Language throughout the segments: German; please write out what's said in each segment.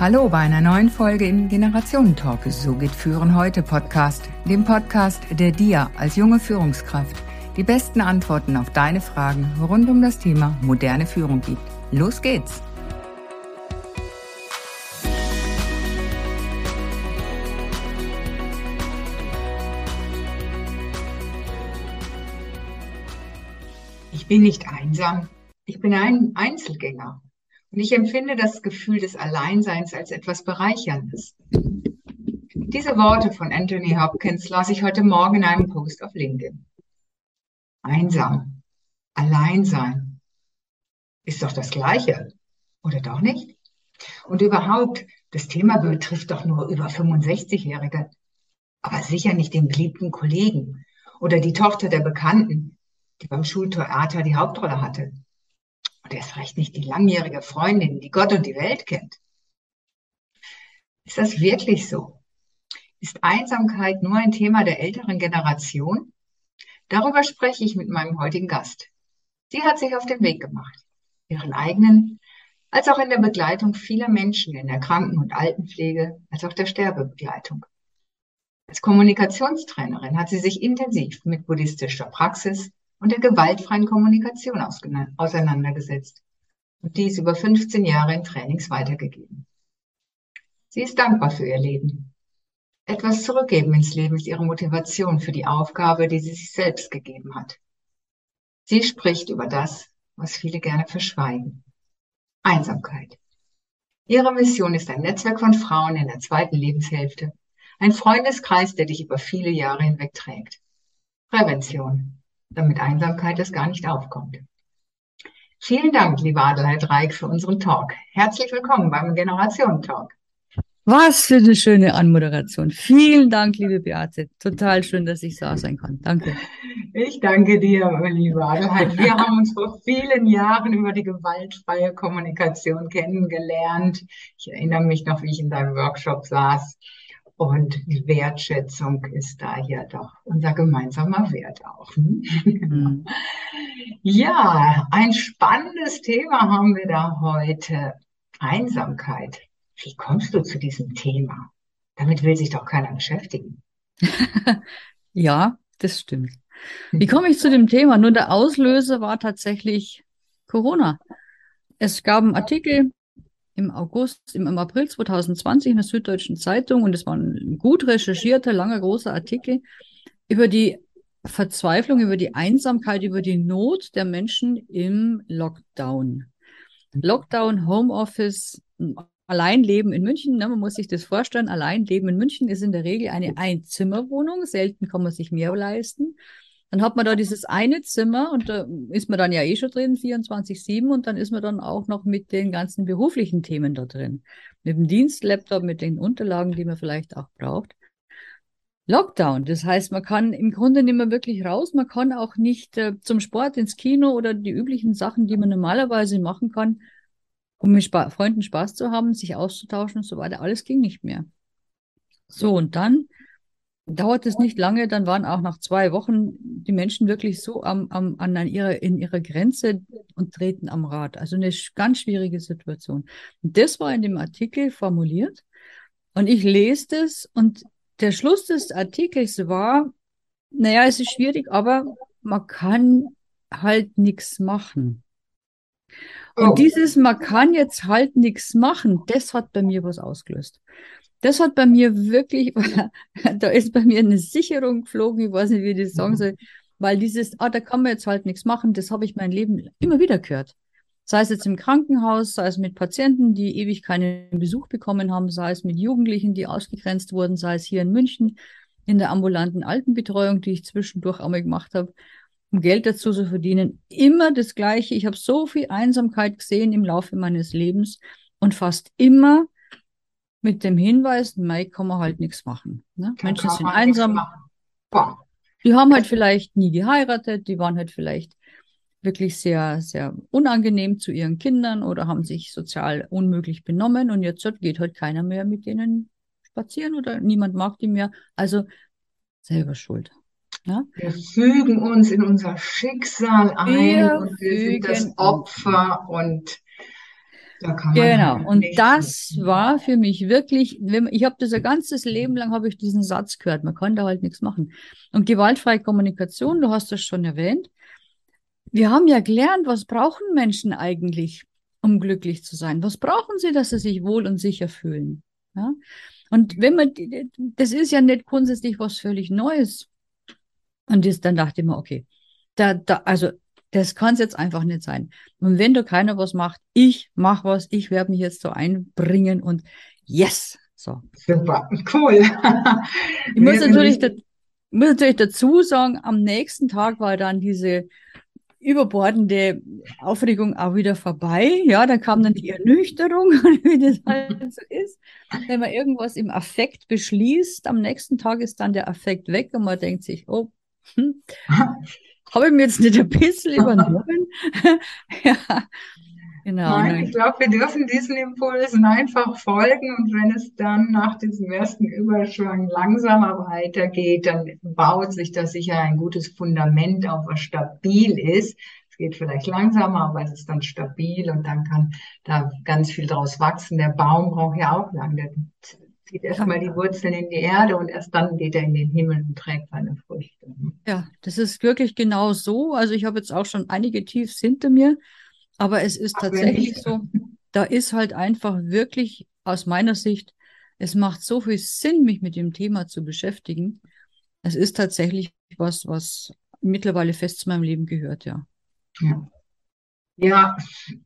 Hallo bei einer neuen Folge im Generationentalk. So geht Führen heute Podcast, dem Podcast, der dir als junge Führungskraft die besten Antworten auf deine Fragen rund um das Thema moderne Führung gibt. Los geht's! Ich bin nicht einsam. Ich bin ein Einzelgänger. Und ich empfinde das Gefühl des Alleinseins als etwas Bereicherndes. Diese Worte von Anthony Hopkins las ich heute Morgen in einem Post auf LinkedIn. Einsam, allein sein, ist doch das Gleiche, oder doch nicht? Und überhaupt, das Thema betrifft doch nur über 65-Jährige, aber sicher nicht den beliebten Kollegen oder die Tochter der Bekannten, die beim Schultheater die Hauptrolle hatte. Und erst recht nicht die langjährige Freundin, die Gott und die Welt kennt. Ist das wirklich so? Ist Einsamkeit nur ein Thema der älteren Generation? Darüber spreche ich mit meinem heutigen Gast. Sie hat sich auf den Weg gemacht, ihren eigenen, als auch in der Begleitung vieler Menschen in der Kranken- und Altenpflege, als auch der Sterbebegleitung. Als Kommunikationstrainerin hat sie sich intensiv mit buddhistischer Praxis, und der gewaltfreien Kommunikation auseinandergesetzt und dies über 15 Jahre in Trainings weitergegeben. Sie ist dankbar für ihr Leben. Etwas zurückgeben ins Leben ist ihre Motivation für die Aufgabe, die sie sich selbst gegeben hat. Sie spricht über das, was viele gerne verschweigen. Einsamkeit. Ihre Mission ist ein Netzwerk von Frauen in der zweiten Lebenshälfte, ein Freundeskreis, der dich über viele Jahre hinweg trägt. Prävention damit Einsamkeit es gar nicht aufkommt. Vielen Dank, liebe Adelheid Reik, für unseren Talk. Herzlich willkommen beim Generationen-Talk. Was für eine schöne Anmoderation. Vielen Dank, liebe Beate. Total schön, dass ich da sein kann. Danke. Ich danke dir, liebe Adelheid. Wir haben uns vor vielen Jahren über die gewaltfreie Kommunikation kennengelernt. Ich erinnere mich noch, wie ich in deinem Workshop saß und Wertschätzung ist da ja doch unser gemeinsamer Wert auch. Hm? Mhm. ja, ein spannendes Thema haben wir da heute. Einsamkeit. Wie kommst du zu diesem Thema? Damit will sich doch keiner beschäftigen. ja, das stimmt. Wie komme ich zu dem Thema? Nur der Auslöser war tatsächlich Corona. Es gab einen Artikel im August, im, im April 2020 in der Süddeutschen Zeitung und es war ein gut recherchierter, langer, großer Artikel über die Verzweiflung, über die Einsamkeit, über die Not der Menschen im Lockdown. Lockdown, Homeoffice, Alleinleben in München, ne, man muss sich das vorstellen, Alleinleben in München ist in der Regel eine Einzimmerwohnung, selten kann man sich mehr leisten. Dann hat man da dieses eine Zimmer und da ist man dann ja eh schon drin, 24-7 und dann ist man dann auch noch mit den ganzen beruflichen Themen da drin. Mit dem Dienstlaptop, mit den Unterlagen, die man vielleicht auch braucht. Lockdown, das heißt, man kann im Grunde nicht mehr wirklich raus, man kann auch nicht äh, zum Sport, ins Kino oder die üblichen Sachen, die man normalerweise machen kann, um mit Sp Freunden Spaß zu haben, sich auszutauschen und so weiter. Alles ging nicht mehr. So, und dann dauert es nicht lange, dann waren auch nach zwei Wochen die Menschen wirklich so am, am, an ihrer, in ihrer Grenze und treten am Rad. Also eine ganz schwierige Situation. Und das war in dem Artikel formuliert. Und ich lese das und der Schluss des Artikels war, naja, es ist schwierig, aber man kann halt nichts machen. Und oh. dieses, man kann jetzt halt nichts machen, das hat bei mir was ausgelöst das hat bei mir wirklich, da ist bei mir eine Sicherung geflogen, ich weiß nicht, wie ich das sagen mhm. soll, weil dieses, ah, da kann man jetzt halt nichts machen, das habe ich mein Leben immer wieder gehört. Sei es jetzt im Krankenhaus, sei es mit Patienten, die ewig keinen Besuch bekommen haben, sei es mit Jugendlichen, die ausgegrenzt wurden, sei es hier in München in der ambulanten Altenbetreuung, die ich zwischendurch einmal gemacht habe, um Geld dazu zu verdienen. Immer das Gleiche. Ich habe so viel Einsamkeit gesehen im Laufe meines Lebens und fast immer mit dem Hinweis, Mai kann man halt nichts machen. Ne? Menschen sind einsam. Die haben halt vielleicht nie geheiratet, die waren halt vielleicht wirklich sehr, sehr unangenehm zu ihren Kindern oder haben sich sozial unmöglich benommen und jetzt geht halt keiner mehr mit denen spazieren oder niemand mag die mehr. Also selber schuld. Ja? Wir fügen uns in unser Schicksal ein wir und wir sind das Opfer und Da kann man Genau. Und das machen. war für mich wirklich, ich habe das ein ganzes Leben lang habe ich diesen Satz gehört, man kann da halt nichts machen. Und gewaltfreie Kommunikation, du hast das schon erwähnt. Wir haben ja gelernt, was brauchen Menschen eigentlich, um glücklich zu sein? Was brauchen sie, dass sie sich wohl und sicher fühlen? Ja? Und wenn man, das ist ja nicht grundsätzlich was völlig Neues. Und das, dann dachte ich mir, okay, da, da, also das kann es jetzt einfach nicht sein. Und wenn da keiner was macht, ich mach was, ich werde mich jetzt so einbringen und yes, so. Super, cool. Ich muss natürlich, da, muss natürlich dazu sagen, am nächsten Tag war dann diese überbordende Aufregung auch wieder vorbei. Ja, dann kam dann die Ernüchterung, wie das halt so ist. Wenn man irgendwas im Affekt beschließt, am nächsten Tag ist dann der Affekt weg und man denkt sich, oh, hm, habe ich mir jetzt nicht ein bisschen übernommen? ja, genau. Nein, ich glaube, wir dürfen diesen Impulsen einfach folgen und wenn es dann nach diesem ersten Überschwang langsamer weitergeht, dann baut sich da sicher ein gutes Fundament auf, was stabil ist. Es geht vielleicht langsamer, aber es ist dann stabil und dann kann da ganz viel draus wachsen. Der Baum braucht ja auch lang. Der zieht erstmal die Wurzeln in die Erde und erst dann geht er in den Himmel und trägt seine Früchte. Ja, das ist wirklich genau so. Also ich habe jetzt auch schon einige Tiefs hinter mir, aber es ist Ach, tatsächlich so, da ist halt einfach wirklich aus meiner Sicht, es macht so viel Sinn, mich mit dem Thema zu beschäftigen. Es ist tatsächlich was, was mittlerweile fest zu meinem Leben gehört, ja. Ja. Ja,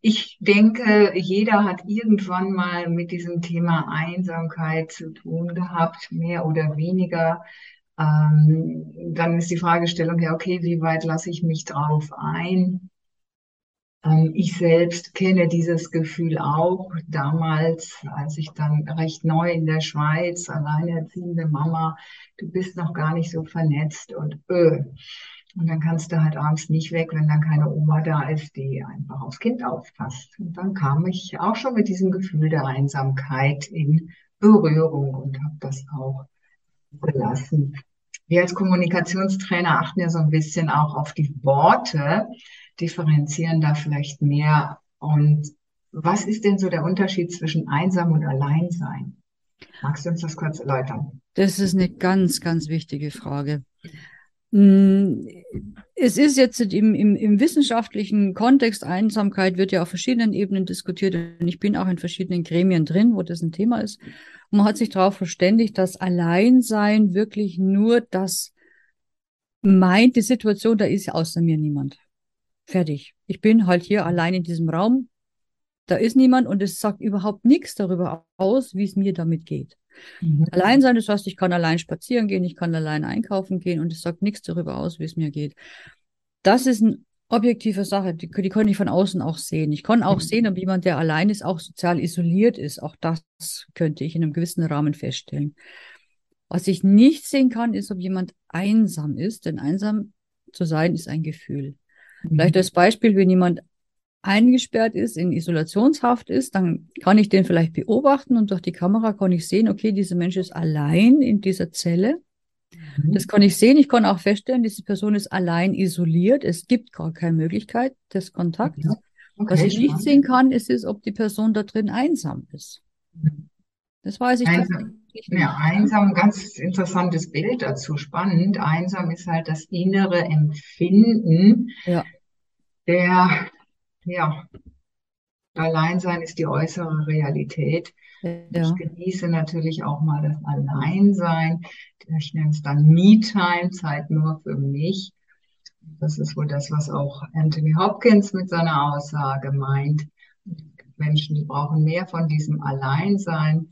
ich denke, jeder hat irgendwann mal mit diesem Thema Einsamkeit zu tun gehabt, mehr oder weniger. Ähm, dann ist die Fragestellung, ja, okay, wie weit lasse ich mich drauf ein? Ähm, ich selbst kenne dieses Gefühl auch damals, als ich dann recht neu in der Schweiz, alleinerziehende Mama, du bist noch gar nicht so vernetzt und öh. Und dann kannst du halt abends nicht weg, wenn dann keine Oma da ist, die einfach aufs Kind aufpasst. Und dann kam ich auch schon mit diesem Gefühl der Einsamkeit in Berührung und habe das auch gelassen. Wir als Kommunikationstrainer achten ja so ein bisschen auch auf die Worte, differenzieren da vielleicht mehr. Und was ist denn so der Unterschied zwischen einsam und Alleinsein? Magst du uns das kurz erläutern? Das ist eine ganz, ganz wichtige Frage. Mm, Es ist jetzt im, im, im wissenschaftlichen Kontext, Einsamkeit wird ja auf verschiedenen Ebenen diskutiert und ich bin auch in verschiedenen Gremien drin, wo das ein Thema ist. Und man hat sich darauf verständigt, dass Alleinsein wirklich nur das meint, die Situation, da ist außer mir niemand. Fertig. Ich bin halt hier allein in diesem Raum, da ist niemand und es sagt überhaupt nichts darüber aus, wie es mir damit geht. Mhm. Allein sein, das heißt, ich kann allein spazieren gehen, ich kann allein einkaufen gehen und es sagt nichts darüber aus, wie es mir geht. Das ist eine objektive Sache, die, die kann ich von außen auch sehen. Ich kann auch Mhm. sehen, ob jemand, der allein ist, auch sozial isoliert ist. Auch das könnte ich in einem gewissen Rahmen feststellen. Was ich nicht sehen kann, ist, ob jemand einsam ist, denn einsam zu sein ist ein Gefühl. Vielleicht als Beispiel, wenn jemand eingesperrt ist, in Isolationshaft ist, dann kann ich den vielleicht beobachten und durch die Kamera kann ich sehen, okay, dieser Mensch ist allein in dieser Zelle. Mhm. Das kann ich sehen. Ich kann auch feststellen, diese Person ist allein isoliert. Es gibt gar keine Möglichkeit des Kontakts. Ja. Was Okay, ich nicht sehen kann, ist, ist, ob die Person da drin einsam ist. Das weiß ich Einsam. nicht. Ja, einsam, ganz interessantes Bild dazu, spannend. Einsam ist halt das innere Empfinden Ja, der, ja, Alleinsein ist die äußere Realität. Ich ja, genieße natürlich auch mal das Alleinsein. Ich nenne es dann Me-Time, Zeit nur für mich. Das ist wohl das, was auch Anthony Hopkins mit seiner Aussage meint. Menschen, die brauchen mehr von diesem Alleinsein,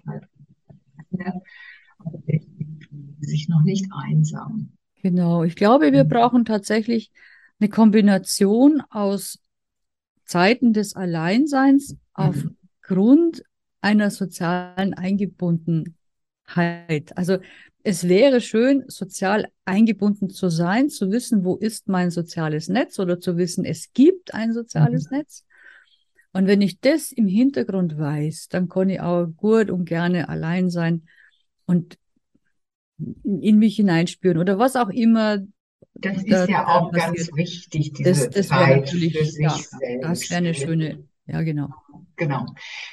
fühlen sich noch nicht einsam. genau. Ich glaube, wir brauchen tatsächlich eine Kombination aus Zeiten des Alleinseins Mhm. aufgrund einer sozialen Eingebundenheit. Also es wäre schön, sozial eingebunden zu sein, zu wissen, wo ist mein soziales Netz oder zu wissen, es gibt ein soziales Netz. Und wenn ich das im Hintergrund weiß, dann kann ich auch gut und gerne allein sein und in mich hineinspüren oder was auch immer Das da, ist ja auch ganz passiert. wichtig, Das, diese das wäre Zeit natürlich, für sich ja, selbst. das wäre eine schöne, Ja, genau. Genau.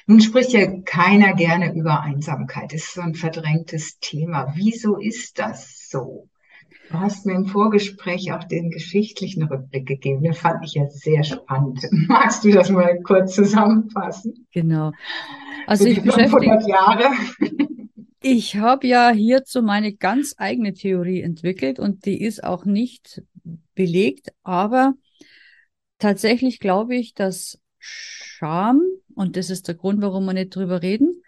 Nun spricht ja keiner gerne über Einsamkeit. Das ist so ein verdrängtes Thema. Wieso ist das so? Du hast mir im Vorgespräch auch den geschichtlichen Rückblick gegeben. Den fand ich ja sehr spannend. Magst du das mal kurz zusammenfassen? Genau. Also ich beschäftige Jahre. Ich habe ja hierzu meine ganz eigene Theorie entwickelt und die ist auch nicht belegt, aber tatsächlich glaube ich, dass Scham, und das ist der Grund, warum wir nicht drüber reden,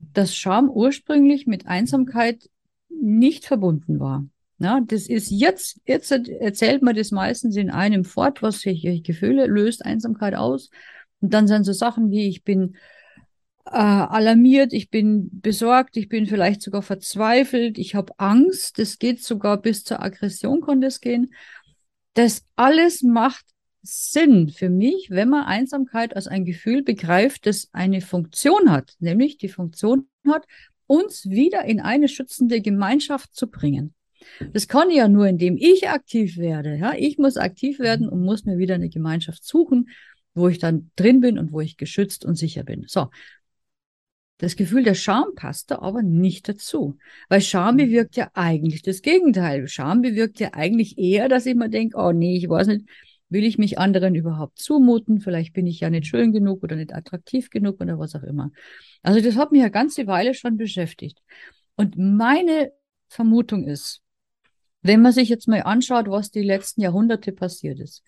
dass Scham ursprünglich mit Einsamkeit nicht verbunden war. Ja, das ist jetzt, jetzt erzählt man das meistens in einem fort, was sich Gefühle löst Einsamkeit aus. Und dann sind so Sachen wie, ich bin äh, alarmiert, ich bin besorgt, ich bin vielleicht sogar verzweifelt, ich habe Angst, das geht sogar bis zur Aggression, konnte es gehen. Das alles macht Sinn für mich, wenn man Einsamkeit als ein Gefühl begreift, das eine Funktion hat, nämlich die Funktion hat, uns wieder in eine schützende Gemeinschaft zu bringen. Das kann ja nur, indem ich aktiv werde. Ja, ich muss aktiv werden und muss mir wieder eine Gemeinschaft suchen, wo ich dann drin bin und wo ich geschützt und sicher bin. So. Das Gefühl der Scham passt da aber nicht dazu, weil Scham mhm. bewirkt ja eigentlich das Gegenteil. Scham bewirkt ja eigentlich eher, dass ich mir denke, oh nee, ich weiß nicht, will ich mich anderen überhaupt zumuten? Vielleicht bin ich ja nicht schön genug oder nicht attraktiv genug oder was auch immer. Also das hat mich ja ganze Weile schon beschäftigt. Und meine Vermutung ist, wenn man sich jetzt mal anschaut, was die letzten Jahrhunderte passiert ist,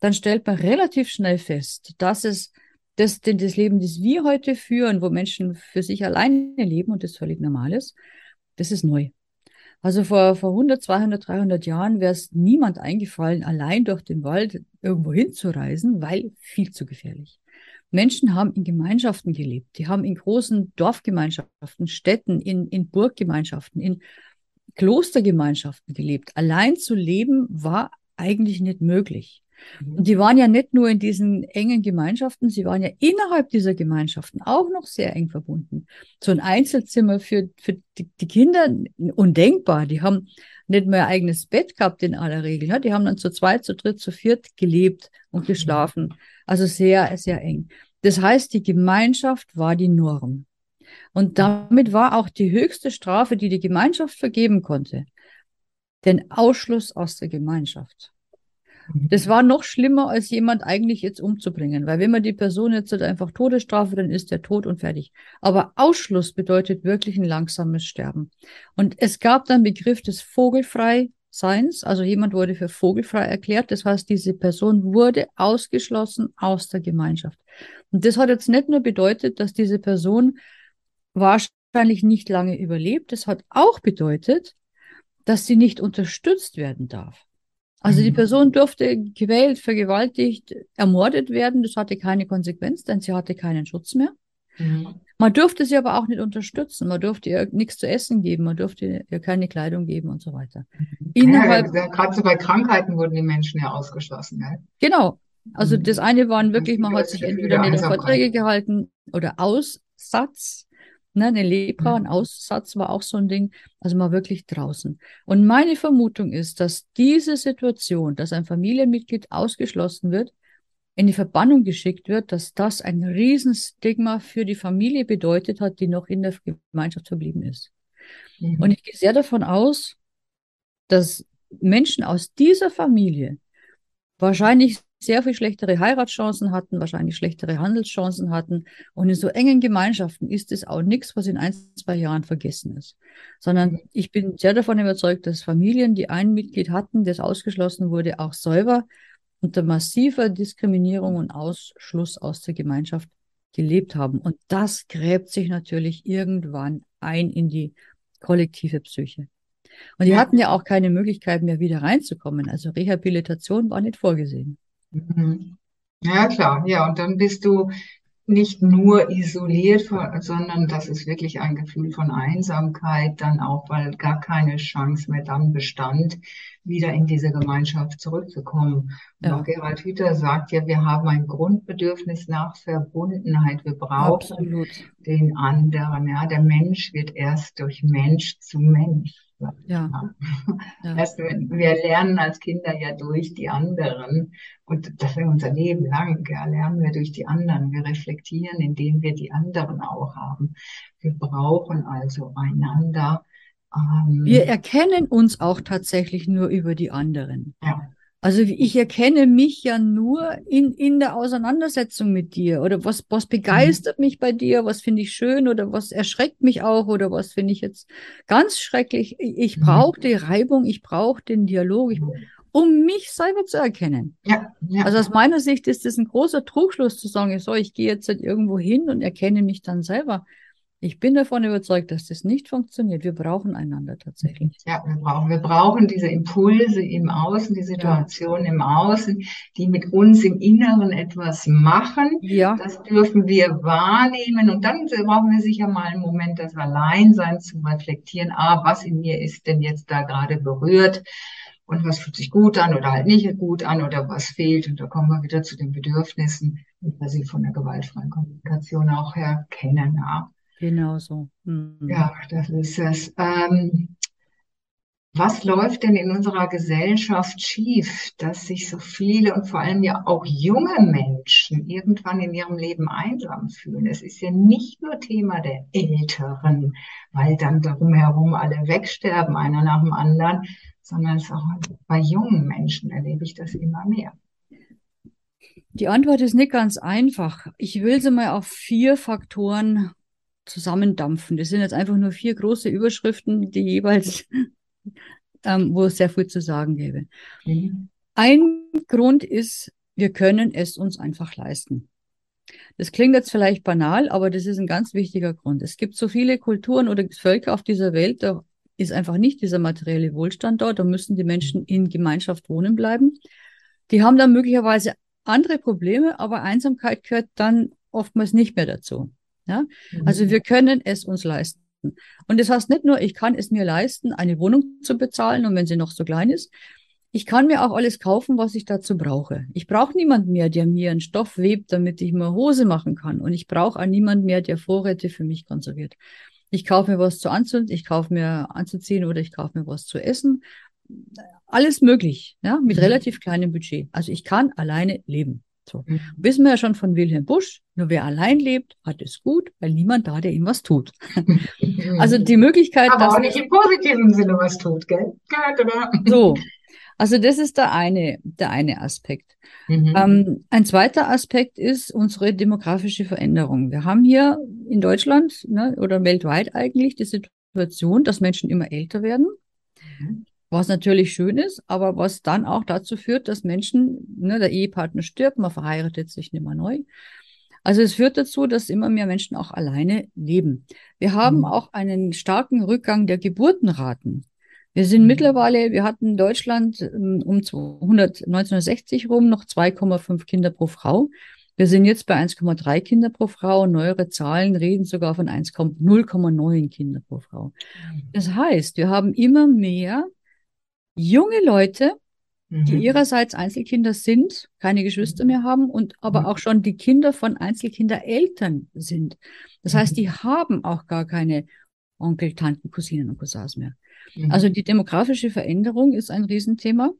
dann stellt man relativ schnell fest, dass es das, das Leben, das wir heute führen, wo Menschen für sich alleine leben und das völlig normal ist, das ist neu. Also vor, vor 100, 200, 300 Jahren wäre es niemand eingefallen, allein durch den Wald irgendwo hinzureisen, weil viel zu gefährlich. Menschen haben in Gemeinschaften gelebt. Die haben in großen Dorfgemeinschaften, Städten, in, in Burggemeinschaften, in Klostergemeinschaften gelebt. Allein zu leben war eigentlich nicht möglich. Mhm. Und die waren ja nicht nur in diesen engen Gemeinschaften, sie waren ja innerhalb dieser Gemeinschaften auch noch sehr eng verbunden. So ein Einzelzimmer für, für die, die Kinder undenkbar. Die haben nicht mehr ein eigenes Bett gehabt in aller Regel. Ja? Die haben dann zu zweit, zu dritt, zu viert gelebt und mhm. geschlafen. Also sehr, sehr eng. Das heißt, die Gemeinschaft war die Norm. Und damit war auch die höchste Strafe, die die Gemeinschaft vergeben konnte, den Ausschluss aus der Gemeinschaft. Das war noch schlimmer, als jemand eigentlich jetzt umzubringen, weil wenn man die Person jetzt halt einfach Todesstrafe, dann ist der tot und fertig. Aber Ausschluss bedeutet wirklich ein langsames Sterben. Und es gab dann Begriff des Vogelfreiseins, also jemand wurde für vogelfrei erklärt. Das heißt, diese Person wurde ausgeschlossen aus der Gemeinschaft. Und das hat jetzt nicht nur bedeutet, dass diese Person wahrscheinlich nicht lange überlebt. Das hat auch bedeutet, dass sie nicht unterstützt werden darf. Also die mhm. Person durfte gewählt, vergewaltigt, ermordet werden. Das hatte keine Konsequenz, denn sie hatte keinen Schutz mehr. Mhm. Man durfte sie aber auch nicht unterstützen. Man durfte ihr nichts zu essen geben. Man durfte ihr keine Kleidung geben und so weiter. Mhm. Innerhalb, ja, gerade so bei Krankheiten wurden die Menschen ja ausgeschlossen. Ja? Genau. Also das eine waren wirklich, man hat sich entweder nicht an Vorträge gehalten oder Aussatz. Ne, eine Lepra, ein. Aussatz war auch so ein Ding, also mal wirklich draußen. Und meine Vermutung ist, dass diese Situation, dass ein Familienmitglied ausgeschlossen wird, in die Verbannung geschickt wird, dass das ein Riesenstigma für die Familie bedeutet hat, die noch in der Gemeinschaft verblieben ist. Mhm. Und ich gehe sehr davon aus, dass Menschen aus dieser Familie wahrscheinlich sehr viel schlechtere Heiratschancen hatten, wahrscheinlich schlechtere Handelschancen hatten. Und in so engen Gemeinschaften ist es auch nichts, was in ein, zwei Jahren vergessen ist. Sondern mhm. ich bin sehr davon überzeugt, dass Familien, die ein Mitglied hatten, das ausgeschlossen wurde, auch selber unter massiver Diskriminierung und Ausschluss aus der Gemeinschaft gelebt haben. Und das gräbt sich natürlich irgendwann ein in die kollektive Psyche. Und die ja. hatten ja auch keine Möglichkeit mehr wieder reinzukommen. Also Rehabilitation war nicht vorgesehen. Mhm. Ja, klar. Ja, und dann bist du nicht nur isoliert, sondern das ist wirklich ein Gefühl von Einsamkeit dann auch, weil gar keine Chance mehr dann bestand, wieder in diese Gemeinschaft zurückzukommen. Und Ja. auch Gerald Hüther sagt ja, wir haben ein Grundbedürfnis nach Verbundenheit. Wir brauchen Absolut. den anderen. Ja, der Mensch wird erst durch Mensch zu Mensch. Ja. Ja. Erst wenn wir lernen als Kinder ja durch die anderen und das ist unser Leben lang, ja, lernen wir durch die anderen. Wir reflektieren, indem wir die anderen auch haben. Wir brauchen also einander. Ähm, Wir erkennen uns auch tatsächlich nur über die anderen. ja, Also ich erkenne mich ja nur in, in der Auseinandersetzung mit dir oder was, was begeistert mich bei dir, was finde ich schön oder was erschreckt mich auch oder was finde ich jetzt ganz schrecklich. Ich, Mhm. brauche die Reibung, ich brauche den Dialog, ich, um mich selber zu erkennen. ja, ja. Also aus meiner Sicht ist das ein großer Trugschluss zu sagen, so, ich gehe jetzt halt irgendwo hin und erkenne mich dann selber. Ich bin davon überzeugt, dass das nicht funktioniert. Wir brauchen einander tatsächlich. Ja, wir brauchen, wir brauchen diese Impulse im Außen, die Situation im Außen, die mit uns im Inneren etwas machen. Ja, Das dürfen wir wahrnehmen und dann brauchen wir sicher mal einen Moment des Alleinseins zum Reflektieren. Ah, was in mir ist denn jetzt da gerade berührt und was fühlt sich gut an oder halt nicht gut an oder was fehlt. Und da kommen wir wieder zu den Bedürfnissen, wie wir sie von der gewaltfreien Kommunikation auch her kennen. Ja. Genau so. Mhm. Ja, das ist es. Ähm, was läuft denn in unserer Gesellschaft schief, dass sich so viele und vor allem ja auch junge Menschen irgendwann in ihrem Leben einsam fühlen? Es ist ja nicht nur Thema der Älteren, weil dann darum herum alle wegsterben, einer nach dem anderen, sondern es auch bei jungen Menschen erlebe ich das immer mehr. Die Antwort ist nicht ganz einfach. Ich will sie mal auf vier Faktoren zusammendampfen. Das sind jetzt einfach nur vier große Überschriften, die jeweils, ähm, wo es sehr viel zu sagen gäbe. Mhm. Ein Grund ist, wir können es uns einfach leisten. Das klingt jetzt vielleicht banal, aber das ist ein ganz wichtiger Grund. Es gibt so viele Kulturen oder Völker auf dieser Welt, da ist einfach nicht dieser materielle Wohlstand dort, da müssen die Menschen in Gemeinschaft wohnen bleiben. Die haben dann möglicherweise andere Probleme, aber Einsamkeit gehört dann oftmals nicht mehr dazu. Ja? Also wir können es uns leisten. Und das heißt nicht nur, ich kann es mir leisten, eine Wohnung zu bezahlen und wenn sie noch so klein ist, ich kann mir auch alles kaufen, was ich dazu brauche. Ich brauche niemand mehr, der mir einen Stoff webt, damit ich mir Hose machen kann. Und ich brauche auch niemand mehr, der Vorräte für mich konserviert. Ich kaufe mir was zu anziehen, ich kaufe mir anzuziehen oder ich kaufe mir was zu essen. Alles möglich, ja, mit Mhm. relativ kleinem Budget. Also ich kann alleine leben. So. Mhm. Wissen wir ja schon von Wilhelm Busch, nur wer allein lebt, hat es gut, weil niemand da, der ihm was tut. Also die Möglichkeit, Aber dass auch nicht im positiven Sinne was tut, gell? Genau. so. Also das ist der eine, der eine Aspekt. Mhm. Ähm, ein zweiter Aspekt ist unsere demografische Veränderung. Wir haben hier in Deutschland ne, oder weltweit eigentlich die Situation, dass Menschen immer älter werden, Mhm. Was natürlich schön ist, aber was dann auch dazu führt, dass Menschen, ne, der Ehepartner stirbt, man verheiratet sich nicht mehr neu. Also es führt dazu, dass immer mehr Menschen auch alleine leben. Wir haben Mhm. auch einen starken Rückgang der Geburtenraten. Wir sind Mhm. mittlerweile, wir hatten in Deutschland ähm, um 200, 1960 rum noch 2,5 Kinder pro Frau. Wir sind jetzt bei 1,3 Kinder pro Frau. Neuere Zahlen reden sogar von 1, 0,9 Kinder pro Frau. Das heißt, wir haben immer mehr junge Leute, die Mhm. ihrerseits Einzelkinder sind, keine Geschwister mehr haben und aber Mhm. auch schon die Kinder von Einzelkindereltern sind. Das heißt, Mhm. die haben auch gar keine Onkel, Tanten, Cousinen und Cousins mehr. Mhm. Also die demografische Veränderung ist ein Riesenthema.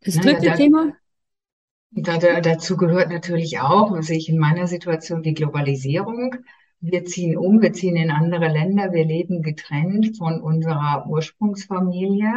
Das dritte da- Thema, Da, da, dazu gehört natürlich auch, sehe ich in meiner Situation, die Globalisierung. Wir ziehen um, wir ziehen in andere Länder, wir leben getrennt von unserer Ursprungsfamilie,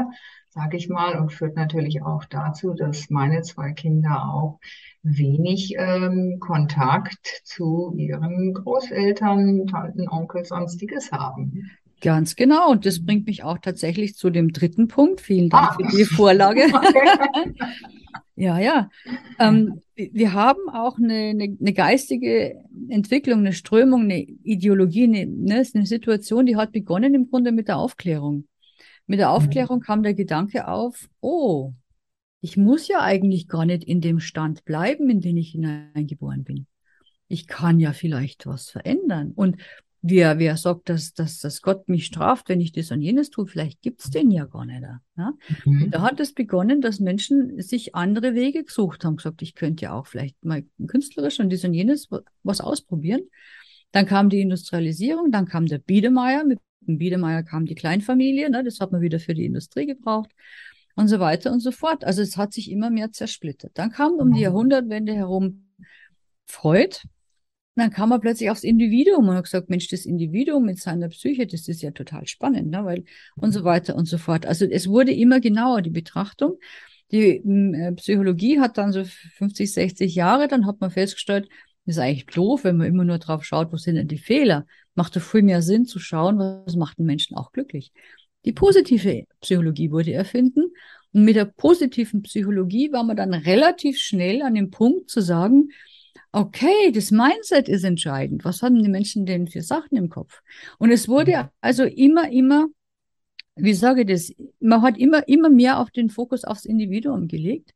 sage ich mal, und führt natürlich auch dazu, dass meine zwei Kinder auch wenig ähm, Kontakt zu ihren Großeltern, Tanten, Onkel, sonstiges haben. ganz genau. Und das bringt mich auch tatsächlich zu dem dritten Punkt. Vielen Dank Ah. für die Vorlage. Ja, ja. Ähm, wir haben auch eine, eine, eine geistige Entwicklung, eine Strömung, eine Ideologie, eine, ne, eine Situation, die hat begonnen im Grunde mit der Aufklärung. Mit der Aufklärung kam der Gedanke auf, oh, ich muss ja eigentlich gar nicht in dem Stand bleiben, in den ich hineingeboren bin. Ich kann ja vielleicht was verändern. Und wer, wer sagt, dass, dass, dass Gott mich straft, wenn ich das und jenes tue? Vielleicht gibt's den ja gar nicht. Ja? Mhm. Da hat es begonnen, dass Menschen sich andere Wege gesucht haben, gesagt, ich könnte ja auch vielleicht mal künstlerisch und dies und jenes was ausprobieren. Dann kam die Industrialisierung, dann kam der Biedermeier, mit dem Biedermeier kam die Kleinfamilie, ne, das hat man wieder für die Industrie gebraucht und so weiter und so fort. Also es hat sich immer mehr zersplittert. Dann kam um die mhm. Jahrhundertwende herum Freud, dann kam er plötzlich aufs Individuum und hat gesagt, Mensch, das Individuum mit seiner Psyche, das ist ja total spannend, ne? weil und so weiter und so fort. Also es wurde immer genauer, die Betrachtung. Die hm, äh, Psychologie hat dann so 50, 60 Jahre, dann hat man festgestellt, ist eigentlich doof, wenn man immer nur drauf schaut, wo sind denn die Fehler. Macht doch viel mehr Sinn zu schauen, was macht einen Menschen auch glücklich. Die positive Psychologie wurde erfinden. Und mit der positiven Psychologie war man dann relativ schnell an dem Punkt zu sagen, okay, das Mindset ist entscheidend. Was haben die Menschen denn für Sachen im Kopf? Und es wurde mhm. also immer, immer, wie sage ich das, man hat immer, immer mehr auf den Fokus aufs Individuum gelegt.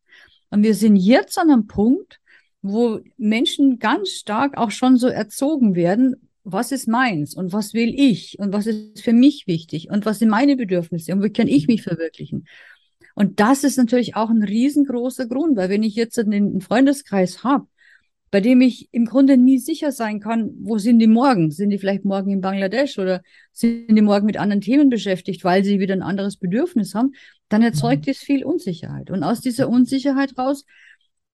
Und wir sind jetzt an einem Punkt, wo Menschen ganz stark auch schon so erzogen werden, was ist meins und was will ich und was ist für mich wichtig und was sind meine Bedürfnisse und wie kann ich mich verwirklichen. Und das ist natürlich auch ein riesengroßer Grund, weil wenn ich jetzt einen Freundeskreis habe, bei dem ich im Grunde nie sicher sein kann, wo sind die morgen? Sind die vielleicht morgen in Bangladesch oder sind die morgen mit anderen Themen beschäftigt, weil sie wieder ein anderes Bedürfnis haben? Dann erzeugt mhm. das viel Unsicherheit. Und aus dieser Unsicherheit raus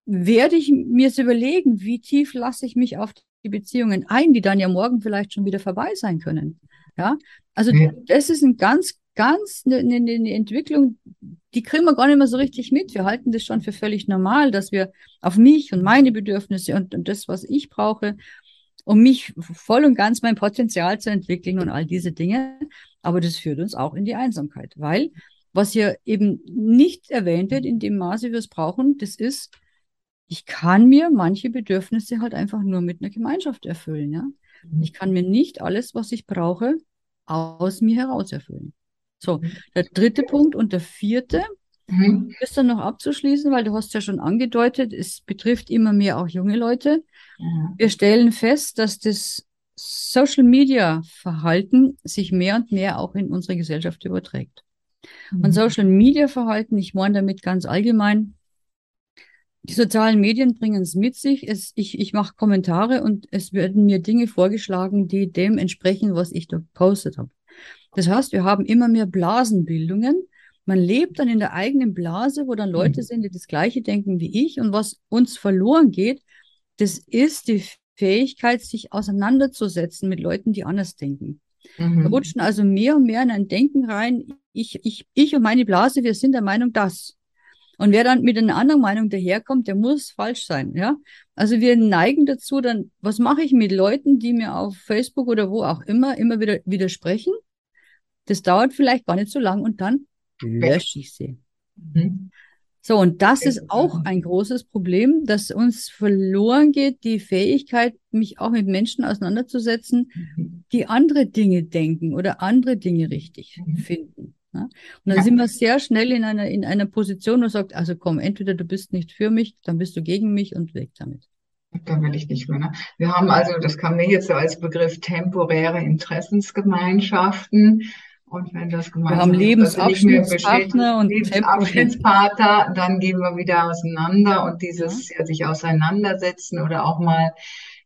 werde ich mir es überlegen, wie tief lasse ich mich auf die Beziehungen ein, die dann ja morgen vielleicht schon wieder vorbei sein können. Ja, also ja. das ist ein ganz, ganz eine, eine, eine Entwicklung, die kriegen wir gar nicht mehr so richtig mit. Wir halten das schon für völlig normal, dass wir auf mich und meine Bedürfnisse und, und das, was ich brauche, um mich voll und ganz mein Potenzial zu entwickeln und all diese Dinge. Aber das führt uns auch in die Einsamkeit, weil was hier eben nicht erwähnt wird in dem Maße, wir es brauchen, das ist, ich kann mir manche Bedürfnisse halt einfach nur mit einer Gemeinschaft erfüllen. Ja? Mhm. Ich kann mir nicht alles, was ich brauche, aus mir heraus erfüllen. So, mhm. der dritte Punkt und der vierte mhm. ist dann noch abzuschließen, weil du hast ja schon angedeutet, es betrifft immer mehr auch junge Leute. Mhm. Wir stellen fest, dass das Social Media Verhalten sich mehr und mehr auch in unsere Gesellschaft überträgt. Mhm. Und Social Media Verhalten, ich meine damit ganz allgemein, die sozialen Medien bringen es mit sich. Es, ich ich mache Kommentare und es werden mir Dinge vorgeschlagen, die dem entsprechen, was ich da gepostet habe. Das heißt, wir haben immer mehr Blasenbildungen. Man lebt dann in der eigenen Blase, wo dann Leute mhm. sind, die das Gleiche denken wie ich. Und was uns verloren geht, das ist die Fähigkeit, sich auseinanderzusetzen mit Leuten, die anders denken. Mhm. Wir rutschen also mehr und mehr in ein Denken rein. Ich, ich, ich und meine Blase, wir sind der Meinung, das. Und wer dann mit einer anderen Meinung daherkommt, der muss falsch sein, ja. Also wir neigen dazu, dann, was mache ich mit Leuten, die mir auf Facebook oder wo auch immer immer wieder widersprechen? Das dauert vielleicht gar nicht so lang und dann lösche ich sie. Mhm. So, und das ist auch ein großes Problem, dass uns verloren geht, die Fähigkeit, mich auch mit Menschen auseinanderzusetzen, mhm. die andere Dinge denken oder andere Dinge richtig mhm. finden. Ja? Und dann ja. sind wir sehr schnell in einer, in einer Position und sagt, also komm, entweder du bist nicht für mich, dann bist du gegen mich und weg damit. Da will ich nicht mehr. Ne? Wir haben also, das kam mir jetzt so als Begriff temporäre Interessensgemeinschaften. Und wenn das gemeinsam wir haben Lebensabschnittspartner und Lebensabschnittspartner, dann gehen wir wieder auseinander und dieses ja. sich auseinandersetzen oder auch mal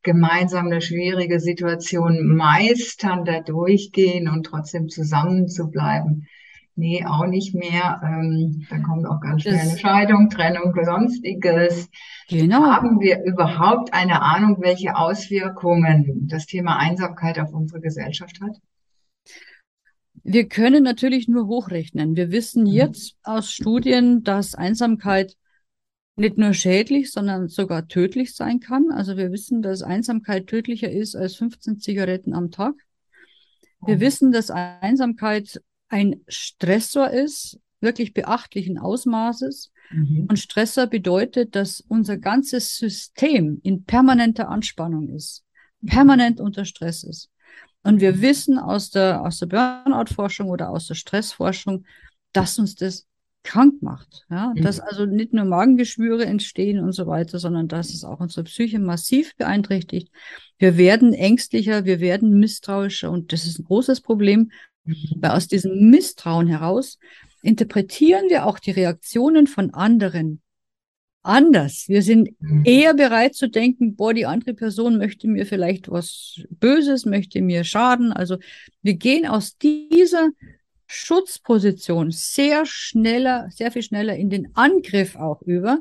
gemeinsam eine schwierige Situation meistern, da durchgehen und trotzdem zusammen zu bleiben nee, auch nicht mehr. Ähm, dann kommt auch ganz schnell eine Scheidung, Trennung, sonstiges. Genau. Haben wir überhaupt eine Ahnung, welche Auswirkungen das Thema Einsamkeit auf unsere Gesellschaft hat? Wir können natürlich nur hochrechnen. Wir wissen mhm. jetzt aus Studien, dass Einsamkeit nicht nur schädlich, sondern sogar tödlich sein kann. Also wir wissen, dass Einsamkeit tödlicher ist als 15 Zigaretten am Tag. Wir oh. wissen, dass Einsamkeit ein Stressor ist, wirklich beachtlichen Ausmaßes. Mhm. Und Stressor bedeutet, dass unser ganzes System in permanenter Anspannung ist, permanent unter Stress ist. Und wir wissen aus der, aus der Burnout-Forschung oder aus der Stressforschung, dass uns das krank macht. Ja, Mhm. dass also nicht nur Magengeschwüre entstehen und so weiter, sondern dass es auch unsere Psyche massiv beeinträchtigt. Wir werden ängstlicher, wir werden misstrauischer und das ist ein großes Problem, weil aus diesem Misstrauen heraus interpretieren wir auch die Reaktionen von anderen anders. Wir sind Mhm. eher bereit zu denken, boah, die andere Person möchte mir vielleicht was Böses, möchte mir schaden. Also wir gehen aus dieser Schutzposition sehr schneller, sehr viel schneller in den Angriff auch über.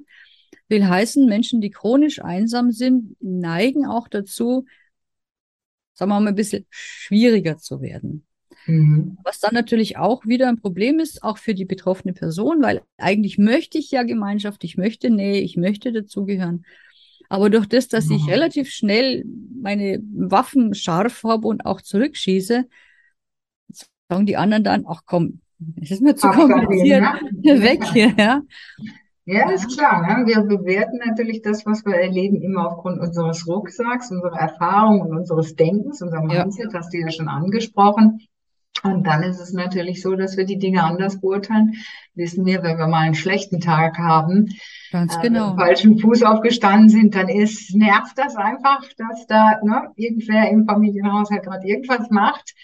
Will heißen, Menschen, die chronisch einsam sind, neigen auch dazu, sagen wir mal, ein bisschen schwieriger zu werden. Mhm. Was dann natürlich auch wieder ein Problem ist, auch für die betroffene Person, weil eigentlich möchte ich ja Gemeinschaft, ich möchte Nähe, ich möchte dazugehören. Aber durch das, dass ich Ja. relativ schnell meine Waffen scharf habe und auch zurückschieße, sagen die anderen dann, ach komm, es ist mir zu kompliziert, ne? weg hier, ja. Ja, ist klar. Ne? Wir bewerten natürlich das, was wir erleben, immer aufgrund unseres Rucksacks, unserer Erfahrung und unseres Denkens, unser Ja, Mindset, hast du ja schon angesprochen. Und dann ist es natürlich so, dass wir die Dinge anders beurteilen. Wissen wir, wenn wir mal einen schlechten Tag haben, ganz äh, genau. falschen Fuß aufgestanden sind, dann ist, nervt das einfach, dass da ne, irgendwer im Familienhaushalt gerade irgendwas macht.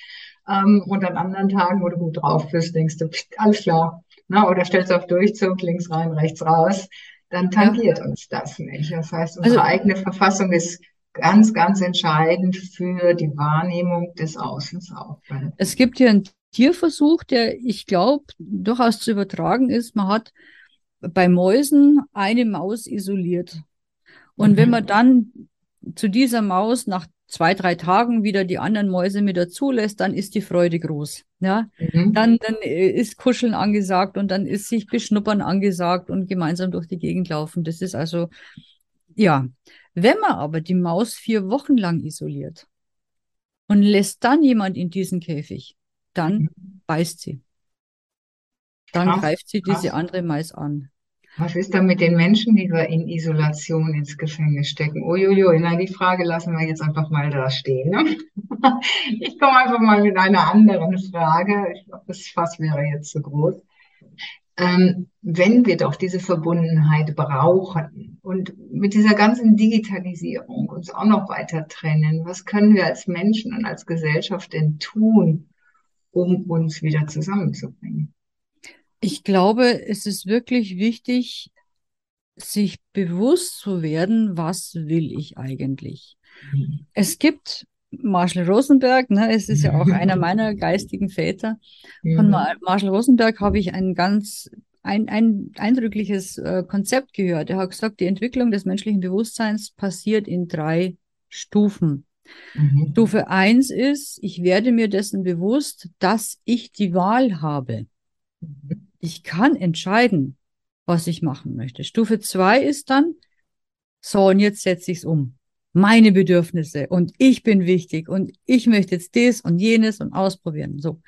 Ähm, und an anderen Tagen, wo du gut drauf bist, denkst du, pst, alles klar. Ne? Oder stellst auf Durchzug, links rein, rechts raus. Dann Ja, tangiert uns das nicht. Das heißt, also unsere eigene Verfassung ist ganz, ganz entscheidend für die Wahrnehmung des Außens auch. es gibt hier einen Tierversuch, der, ich glaube, durchaus zu übertragen ist. Man hat bei Mäusen eine Maus isoliert. Und wenn man Mhm. dann zu dieser Maus nach zwei, drei Tagen wieder die anderen Mäuse mit dazu lässt, dann ist die Freude groß. Ja, Mhm. dann, dann äh, ist Kuscheln angesagt und dann ist sich beschnuppern angesagt und gemeinsam durch die Gegend laufen. Das ist also, ja. Wenn man aber die Maus vier Wochen lang isoliert und lässt dann jemand in diesen Käfig, dann Mhm. beißt sie. Dann Krass, greift sie diese andere Mais an. Was ist da mit den Menschen, die wir in Isolation ins Gefängnis stecken? Uiuiui, na, die Frage lassen wir jetzt einfach mal da stehen. Ne? Ich komme einfach mal mit einer anderen Frage. Ich glaube, das Fass wäre jetzt zu groß. Ähm, wenn wir doch diese Verbundenheit brauchen und mit dieser ganzen Digitalisierung uns auch noch weiter trennen, was können wir als Menschen und als Gesellschaft denn tun, um uns wieder zusammenzubringen? Ich glaube, es ist wirklich wichtig, sich bewusst zu werden, was will ich eigentlich? Mhm. Es gibt Marshall Rosenberg, ne, es ist ja auch einer meiner geistigen Väter. Von Mhm. Ma Marshall Rosenberg habe ich ein ganz ein, ein eindrückliches äh, Konzept gehört. Er hat gesagt, die Entwicklung des menschlichen Bewusstseins passiert in drei Stufen. Mhm. Stufe eins ist, ich werde mir dessen bewusst, dass ich die Wahl habe. Mhm. Ich kann entscheiden, was ich machen möchte. Stufe zwei ist dann, so, und jetzt setze ich es um. Meine Bedürfnisse und ich bin wichtig und ich möchte jetzt das und jenes und ausprobieren. So.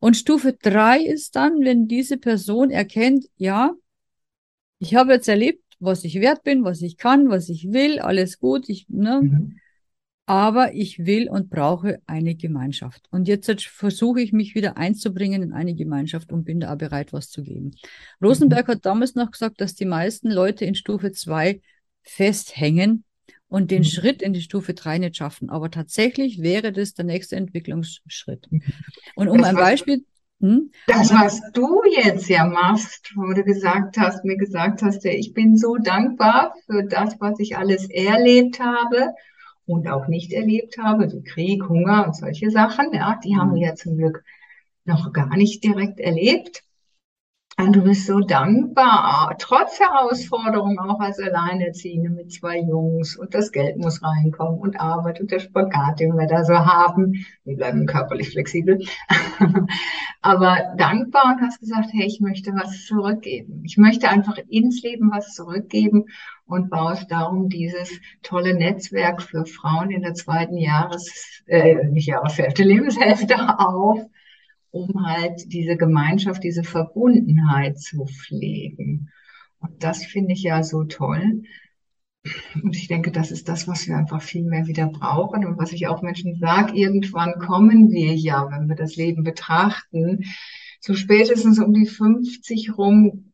Und Stufe drei ist dann, wenn diese Person erkennt, ja, ich habe jetzt erlebt, was ich wert bin, was ich kann, was ich will, alles gut, ich, ne, Mhm. aber ich will und brauche eine Gemeinschaft. Und jetzt jetzt versuche ich mich wieder einzubringen in eine Gemeinschaft und bin da auch bereit, was zu geben. Rosenberg hat damals noch gesagt, dass die meisten Leute in Stufe zwei festhängen und den Mhm. Schritt in die Stufe drei nicht schaffen. Aber tatsächlich wäre das der nächste Entwicklungsschritt. Mhm. Und um Das, ein Beispiel, hm, das, was du jetzt ja machst, wo du gesagt hast, mir gesagt hast, ja, ich bin so dankbar für das, was ich alles erlebt habe und auch nicht erlebt habe, wie Krieg, Hunger und solche Sachen, ja, die haben wir hm, ja zum Glück noch gar nicht direkt erlebt. Und du bist so dankbar, trotz Herausforderungen, auch als Alleinerziehende mit zwei Jungs und das Geld muss reinkommen und Arbeit und der Spagat, den wir da so haben. Wir bleiben körperlich flexibel. Aber dankbar und hast gesagt, hey, ich möchte was zurückgeben. Ich möchte einfach ins Leben was zurückgeben und baust darum dieses tolle Netzwerk für Frauen in der zweiten Jahres, äh, nicht Jahreshälfte, Lebenshälfte auf um halt diese Gemeinschaft, diese Verbundenheit zu pflegen. Und das finde ich ja so toll. Und ich denke, das ist das, was wir einfach viel mehr wieder brauchen und was ich auch Menschen sage, irgendwann kommen wir ja, wenn wir das Leben betrachten, so spätestens um die 50 rum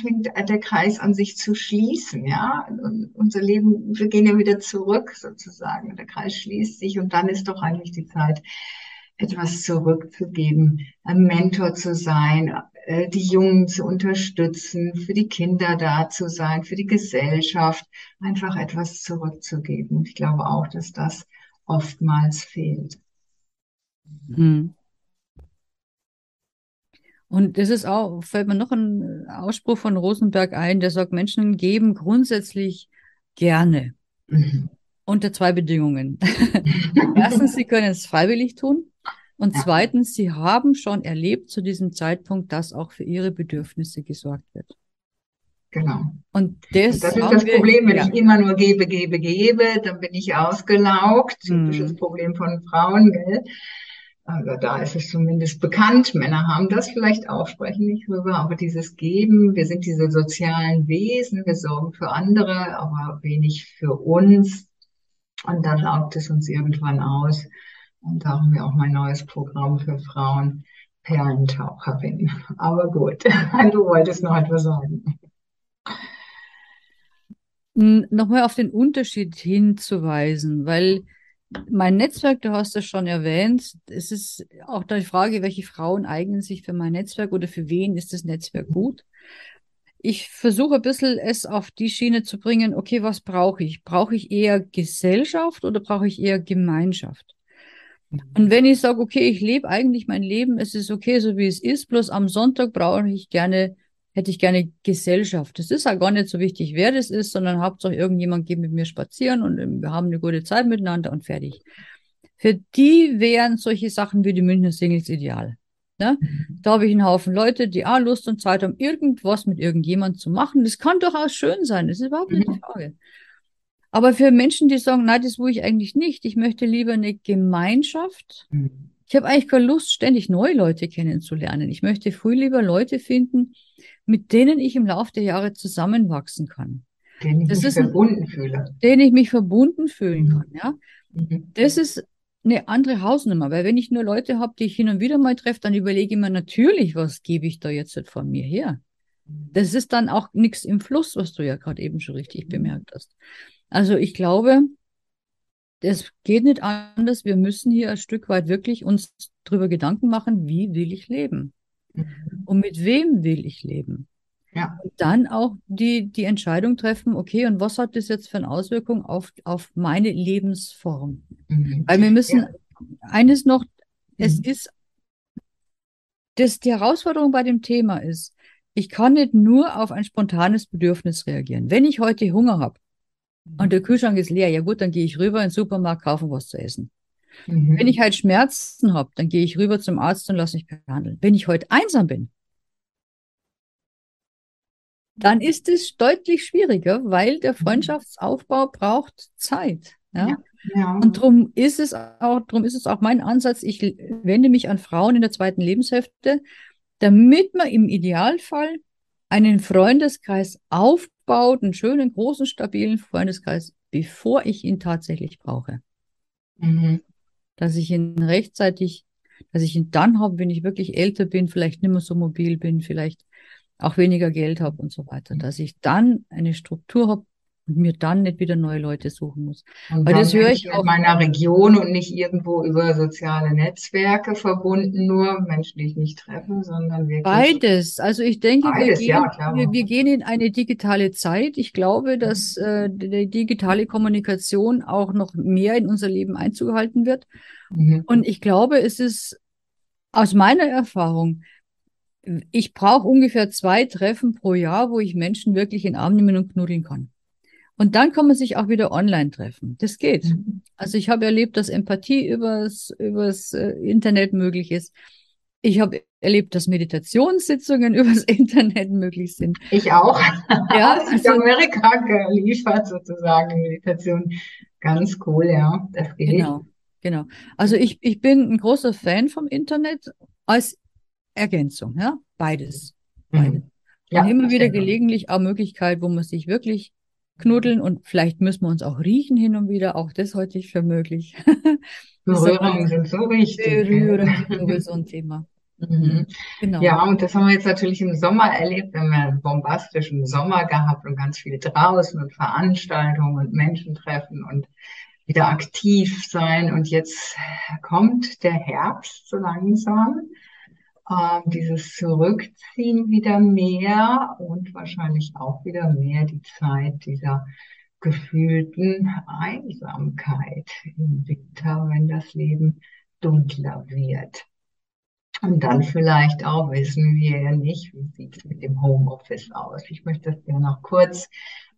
fängt der Kreis an sich zu schließen, ja. Und unser Leben, wir gehen ja wieder zurück sozusagen. Der Kreis schließt sich und dann ist doch eigentlich die Zeit, etwas zurückzugeben, ein Mentor zu sein, äh, die Jungen zu unterstützen, für die Kinder da zu sein, für die Gesellschaft, einfach etwas zurückzugeben. Ich glaube auch, dass das oftmals fehlt. Hm. Und das ist auch, fällt mir noch ein Ausspruch von Rosenberg ein, der sagt, Menschen geben grundsätzlich gerne. Mhm. Unter zwei Bedingungen. Erstens, sie können es freiwillig tun. Und ja. zweitens, sie haben schon erlebt zu diesem Zeitpunkt, dass auch für ihre Bedürfnisse gesorgt wird. Genau. Und das, das ist das Problem, wenn ja. ich immer nur gebe, gebe, gebe, dann bin ich ausgelaugt. Typisches hm. Problem von Frauen, gell? Also da ist es zumindest bekannt. Männer haben das vielleicht auch, sprechen nicht drüber, aber dieses Geben, wir sind diese sozialen Wesen, wir sorgen für andere, aber wenig für uns. Und dann laugt es uns irgendwann aus. Und da haben wir auch mein neues Programm für Frauen, Perlentaucherin. Aber gut, du wolltest noch etwas sagen. Nochmal auf den Unterschied hinzuweisen, weil mein Netzwerk, du hast es schon erwähnt, es ist auch die Frage, welche Frauen eignen sich für mein Netzwerk oder für wen ist das Netzwerk gut. Ich versuche ein bisschen es auf die Schiene zu bringen, okay, was brauche ich? Brauche ich eher Gesellschaft oder brauche ich eher Gemeinschaft? Und wenn ich sage, okay, ich lebe eigentlich mein Leben, es ist okay, so wie es ist, bloß am Sonntag brauche ich gerne hätte ich gerne Gesellschaft. Es ist ja gar nicht so wichtig, wer das ist, sondern Hauptsache irgendjemand geht mit mir spazieren und ähm, wir haben eine gute Zeit miteinander und fertig. Für die wären solche Sachen wie die Münchner Singles ideal. Ne? Mhm. Da habe ich einen Haufen Leute, die auch Lust und Zeit haben, irgendwas mit irgendjemand zu machen. Das kann durchaus schön sein, das ist überhaupt nicht die mhm. Frage. Aber für Menschen, die sagen, nein, das will ich eigentlich nicht, ich möchte lieber eine Gemeinschaft. Mhm. Ich habe eigentlich keine Lust, ständig neue Leute kennenzulernen. Ich möchte früh lieber Leute finden, mit denen ich im Laufe der Jahre zusammenwachsen kann. Den ich das mich verbunden ein, fühle. Den ich mich verbunden fühlen mhm. kann, ja. Mhm. Das ist eine andere Hausnummer, weil wenn ich nur Leute habe, die ich hin und wieder mal treffe, dann überlege ich mir natürlich, was gebe ich da jetzt von mir her. Das ist dann auch nichts im Fluss, was du ja gerade eben schon richtig mhm. bemerkt hast. Also ich glaube, es geht nicht anders. Wir müssen hier ein Stück weit wirklich uns darüber Gedanken machen, wie will ich leben? Mhm. Und mit wem will ich leben? Ja. Und dann auch die, die Entscheidung treffen, okay, und was hat das jetzt für eine Auswirkung auf, auf meine Lebensform? Mhm. Weil wir müssen ja. eines noch, es mhm. ist, das, die Herausforderung bei dem Thema ist, ich kann nicht nur auf ein spontanes Bedürfnis reagieren. Wenn ich heute Hunger habe und der Kühlschrank ist leer, ja gut, dann gehe ich rüber in den Supermarkt, kaufen was zu essen. Mhm. Wenn ich halt Schmerzen habe, dann gehe ich rüber zum Arzt und lasse mich behandeln. Wenn ich heute einsam bin, dann ist es deutlich schwieriger, weil der mhm. Freundschaftsaufbau braucht Zeit. Ja? ja, ja. Und darum ist es auch, darum ist es auch mein Ansatz. Ich wende mich an Frauen in der zweiten Lebenshälfte, damit man im Idealfall einen Freundeskreis aufbaut, einen schönen, großen, stabilen Freundeskreis, bevor ich ihn tatsächlich brauche. Mhm dass ich ihn rechtzeitig, dass ich ihn dann habe, wenn ich wirklich älter bin, vielleicht nicht mehr so mobil bin, vielleicht auch weniger Geld habe und so weiter, dass ich dann eine Struktur habe, und mir dann nicht wieder neue Leute suchen muss. Und Weil das höre ich auch in meiner Region und nicht irgendwo über soziale Netzwerke verbunden, nur Menschen, die ich nicht treffe, sondern wirklich. Beides. Also ich denke, beides, wir, gehen, ja, wir, wir, gehen in eine digitale Zeit. Ich glaube, dass äh, die digitale Kommunikation auch noch mehr in unser Leben einzuhalten wird. Mhm. Und ich glaube, es ist aus meiner Erfahrung, ich brauche ungefähr zwei Treffen pro Jahr, wo ich Menschen wirklich in den Arm nehmen und knuddeln kann. Und dann kann man sich auch wieder online treffen. Das geht. Mhm. Also ich habe erlebt, dass Empathie übers, übers äh, Internet möglich ist. Ich habe erlebt, dass Meditationssitzungen übers Internet möglich sind. Ich auch. Ja, also, Amerika geliefert sozusagen Meditation. Ganz cool, ja. Das geht. Genau, genau. Also ich, ich bin ein großer Fan vom Internet als Ergänzung, ja. Beides. Mhm. Beides. Mhm. Ja, und immer wieder gelegentlich auch Möglichkeit, wo man sich wirklich knuddeln und vielleicht müssen wir uns auch riechen hin und wieder. Auch das heute ich für möglich. Berührungen sind so wichtig. Berührungen sind so ein Thema. Mhm. Genau. Ja, und das haben wir jetzt natürlich im Sommer erlebt. Wir haben ja einen bombastischen Sommer gehabt und ganz viel draußen und Veranstaltungen und Menschentreffen und wieder aktiv sein. Und jetzt kommt der Herbst so langsam. Ähm, dieses Zurückziehen wieder mehr und wahrscheinlich auch wieder mehr die Zeit dieser gefühlten Einsamkeit im Winter, wenn das Leben dunkler wird. Und dann vielleicht auch wissen wir ja nicht, wie sieht es mit dem Homeoffice aus. Ich möchte das ja noch kurz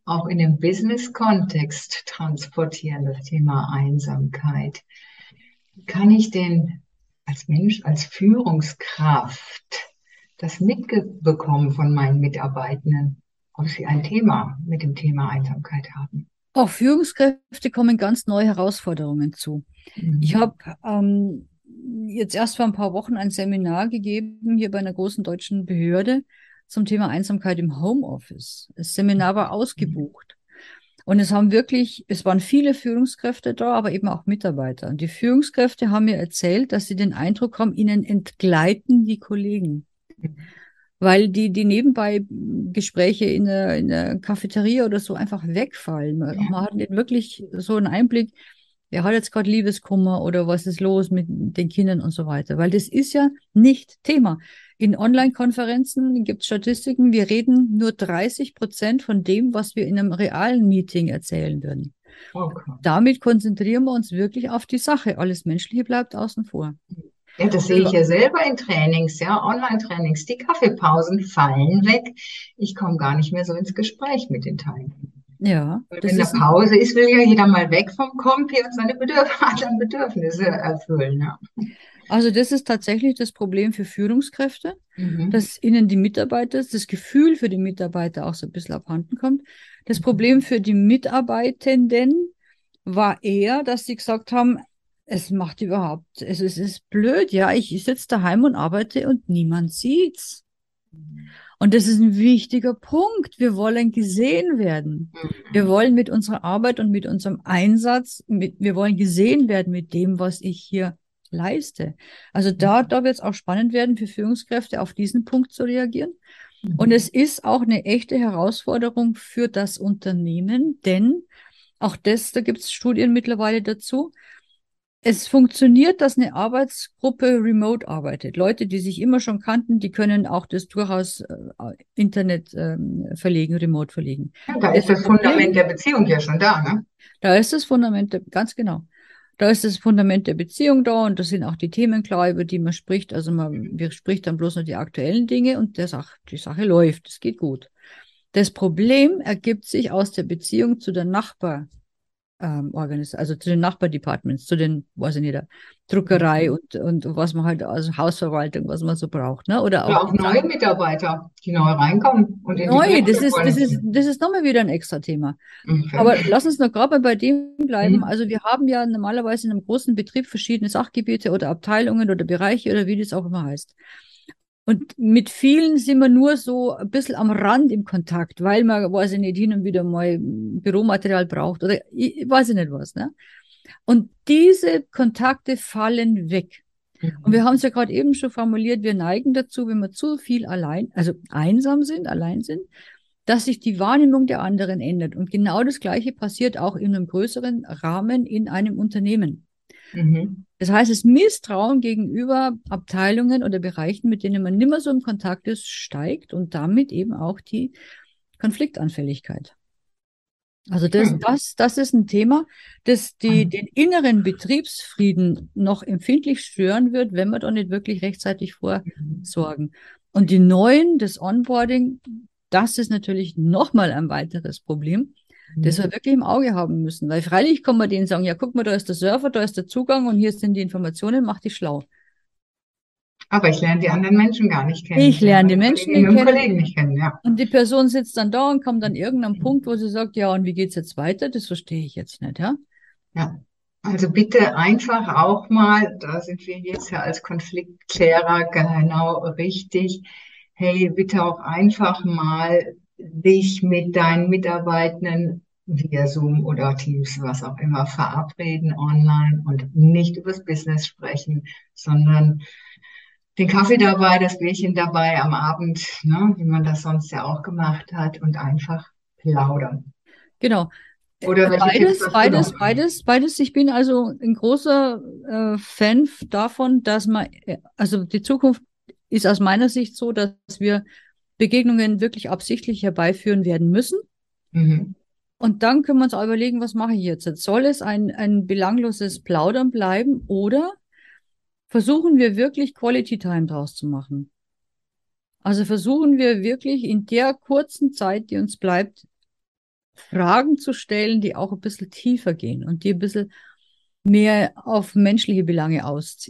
auch in den Business-Kontext transportieren, das Thema Einsamkeit. Kann ich denn als Mensch, als Führungskraft das mitbekommen von meinen Mitarbeitenden, ob sie ein Thema mit dem Thema Einsamkeit haben? Auch Führungskräfte kommen ganz neue Herausforderungen zu. Mhm. Ich habe ähm, jetzt erst vor ein paar Wochen ein Seminar gegeben hier bei einer großen deutschen Behörde zum Thema Einsamkeit im Homeoffice. Das Seminar war ausgebucht. Und es haben wirklich, es waren viele Führungskräfte da, aber eben auch Mitarbeiter. Und die Führungskräfte haben mir erzählt, dass sie den Eindruck haben, ihnen entgleiten die Kollegen. Weil die, die nebenbei Gespräche in der, in der Cafeteria oder so einfach wegfallen. Man, man hat nicht wirklich so einen Einblick, wer hat jetzt gerade Liebeskummer oder was ist los mit den Kindern und so weiter. Weil das ist ja nicht Thema. In Online-Konferenzen gibt es Statistiken, wir reden nur 30 Prozent von dem, was wir in einem realen Meeting erzählen würden. Okay. Damit konzentrieren wir uns wirklich auf die Sache. Alles Menschliche bleibt außen vor. Ja, das sehe ich ja selber in Trainings, ja, Online-Trainings. Die Kaffeepausen fallen weg. Ich komme gar nicht mehr so ins Gespräch mit den Teilnehmern. Ja. Weil wenn eine Pause ist, will ja jeder mal weg vom Kompi und seine Bedürf anderen Bedürfnisse erfüllen. Ja. Also das ist tatsächlich das Problem für Führungskräfte, mhm. dass ihnen die Mitarbeiter, das Gefühl für die Mitarbeiter auch so ein bisschen abhanden kommt. Das Problem für die Mitarbeitenden war eher, dass sie gesagt haben, es macht überhaupt, es, es ist blöd, ja, ich sitze daheim und arbeite und niemand sieht's. Und das ist ein wichtiger Punkt. Wir wollen gesehen werden. Wir wollen mit unserer Arbeit und mit unserem Einsatz, mit, wir wollen gesehen werden mit dem, was ich hier leiste. Also da, da wird es auch spannend werden für Führungskräfte, auf diesen Punkt zu reagieren. Und es ist auch eine echte Herausforderung für das Unternehmen, denn auch das, da gibt es Studien mittlerweile dazu. Es funktioniert, dass eine Arbeitsgruppe remote arbeitet. Leute, die sich immer schon kannten, die können auch das durchaus äh, Internet ähm, verlegen, remote verlegen. Ja, da ist das, das Fundament der Beziehung ja schon da, ne? Da ist das Fundament, ganz genau. Da ist das Fundament der Beziehung da und das sind auch die Themen klar, über die man spricht. Also man wir spricht dann bloß nur die aktuellen Dinge und der Sach, die Sache läuft, es geht gut. Das Problem ergibt sich aus der Beziehung zu der Nachbar, ähm, also zu den Nachbardepartments, zu den, weiß ich nicht, der Druckerei mhm. und, und was man halt, also Hausverwaltung, was man so braucht, ne? Oder auch, ja, auch neue Mitarbeiter, die neu reinkommen und in Neu, das ist, das ist, das ist nochmal wieder ein extra Thema. Okay. Aber lass uns noch gerade bei dem bleiben. Mhm. Also wir haben ja normalerweise in einem großen Betrieb verschiedene Sachgebiete oder Abteilungen oder Bereiche oder wie das auch immer heißt. Und mit vielen sind wir nur so ein bisschen am Rand im Kontakt, weil man, weiß ich nicht, hin und wieder mal Büromaterial braucht oder ich, weiß ich nicht was. Ne? Und diese Kontakte fallen weg. Mhm. Und wir haben es ja gerade eben schon formuliert, wir neigen dazu, wenn wir zu viel allein, also einsam sind, allein sind, dass sich die Wahrnehmung der anderen ändert. Und genau das Gleiche passiert auch in einem größeren Rahmen in einem Unternehmen. Mhm. Das heißt, das Misstrauen gegenüber Abteilungen oder Bereichen, mit denen man nimmer so im Kontakt ist, steigt und damit eben auch die Konfliktanfälligkeit. Also das, das, das ist ein Thema, das die, hm. den inneren Betriebsfrieden noch empfindlich stören wird, wenn wir da nicht wirklich rechtzeitig vorsorgen. Und die neuen, das Onboarding, das ist natürlich nochmal ein weiteres Problem, das wir wirklich im Auge haben müssen. Weil freilich kann man denen sagen, ja, guck mal, da ist der Server, da ist der Zugang und hier sind die Informationen, mach dich schlau. Aber ich lerne die anderen Menschen gar nicht kennen. Ich lerne die Menschen nicht kennen. Kollegen nicht kennen, ja. Und die Person sitzt dann da und kommt an irgendeinem Punkt, wo sie sagt, ja, und wie geht's jetzt weiter? Das verstehe ich jetzt nicht, ja? Ja. Also bitte einfach auch mal, da sind wir jetzt ja als Konfliktklärer genau richtig. Hey, bitte auch einfach mal dich mit deinen Mitarbeitenden via Zoom oder Teams, was auch immer, verabreden online und nicht übers Business sprechen, sondern den Kaffee dabei, das Bierchen dabei am Abend, ne, wie man das sonst ja auch gemacht hat und einfach plaudern. Genau. Oder beides, beides, beides, beides. Ich bin also ein großer äh, Fan davon, dass man, äh, also die Zukunft ist aus meiner Sicht so, dass wir Begegnungen wirklich absichtlich herbeiführen werden müssen. Mhm. Und dann können wir uns auch überlegen, was mache ich jetzt? Soll es ein, ein belangloses Plaudern bleiben oder versuchen wir wirklich Quality Time draus zu machen? Also versuchen wir wirklich in der kurzen Zeit, die uns bleibt, Fragen zu stellen, die auch ein bisschen tiefer gehen und die ein bisschen mehr auf menschliche Belange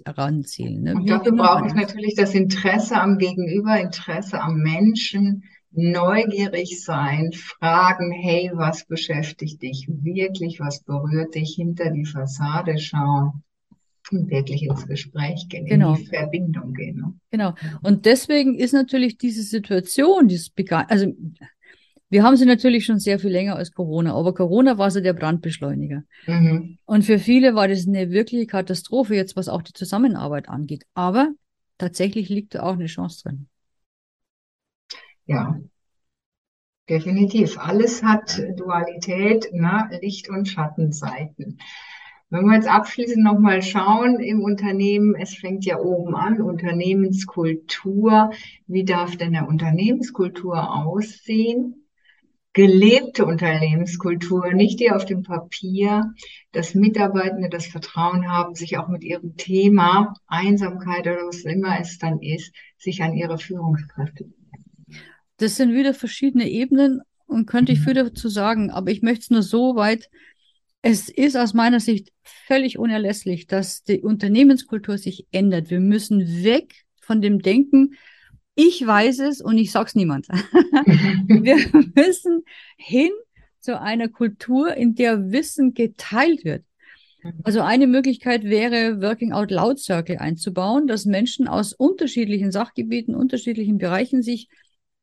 heranzielen. Ne? Und dafür brauche ich natürlich das Interesse am Gegenüber, Interesse am Menschen, neugierig sein, fragen, hey, was beschäftigt dich wirklich, was berührt dich, hinter die Fassade schauen und wirklich ins Gespräch gehen, genau. in die Verbindung gehen. Ne? Genau. Und deswegen ist natürlich diese Situation, dieses Began also wir haben sie natürlich schon sehr viel länger als Corona, aber Corona war so der Brandbeschleuniger. Mhm. Und für viele war das eine wirkliche Katastrophe, jetzt was auch die Zusammenarbeit angeht. Aber tatsächlich liegt da auch eine Chance drin. Ja, definitiv. Alles hat Dualität, ne? Licht- und Schattenseiten. Wenn wir jetzt abschließend nochmal schauen im Unternehmen, es fängt ja oben an, Unternehmenskultur. Wie darf denn eine Unternehmenskultur aussehen? Gelebte Unternehmenskultur, nicht die auf dem Papier, dass Mitarbeitende das Vertrauen haben, sich auch mit ihrem Thema Einsamkeit oder was immer es dann ist, sich an ihre Führungskräfte Das sind wieder verschiedene Ebenen und könnte ich mhm. viel dazu sagen, aber ich möchte es nur so weit, es ist aus meiner Sicht völlig unerlässlich, dass die Unternehmenskultur sich ändert. Wir müssen weg von dem Denken, ich weiß es und ich sag's niemand. wir müssen hin zu einer Kultur, in der Wissen geteilt wird. Also eine Möglichkeit wäre, Working Out Loud Circle einzubauen, dass Menschen aus unterschiedlichen Sachgebieten, unterschiedlichen Bereichen sich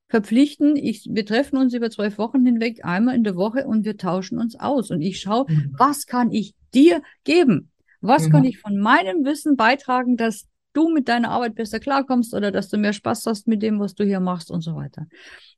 verpflichten. Ich, wir treffen uns über zwölf Wochen hinweg einmal in der Woche und wir tauschen uns aus. Und ich schaue, mhm. was kann ich dir geben? Was mhm. kann ich von meinem Wissen beitragen, dass du mit deiner Arbeit besser klarkommst oder dass du mehr Spaß hast mit dem, was du hier machst und so weiter.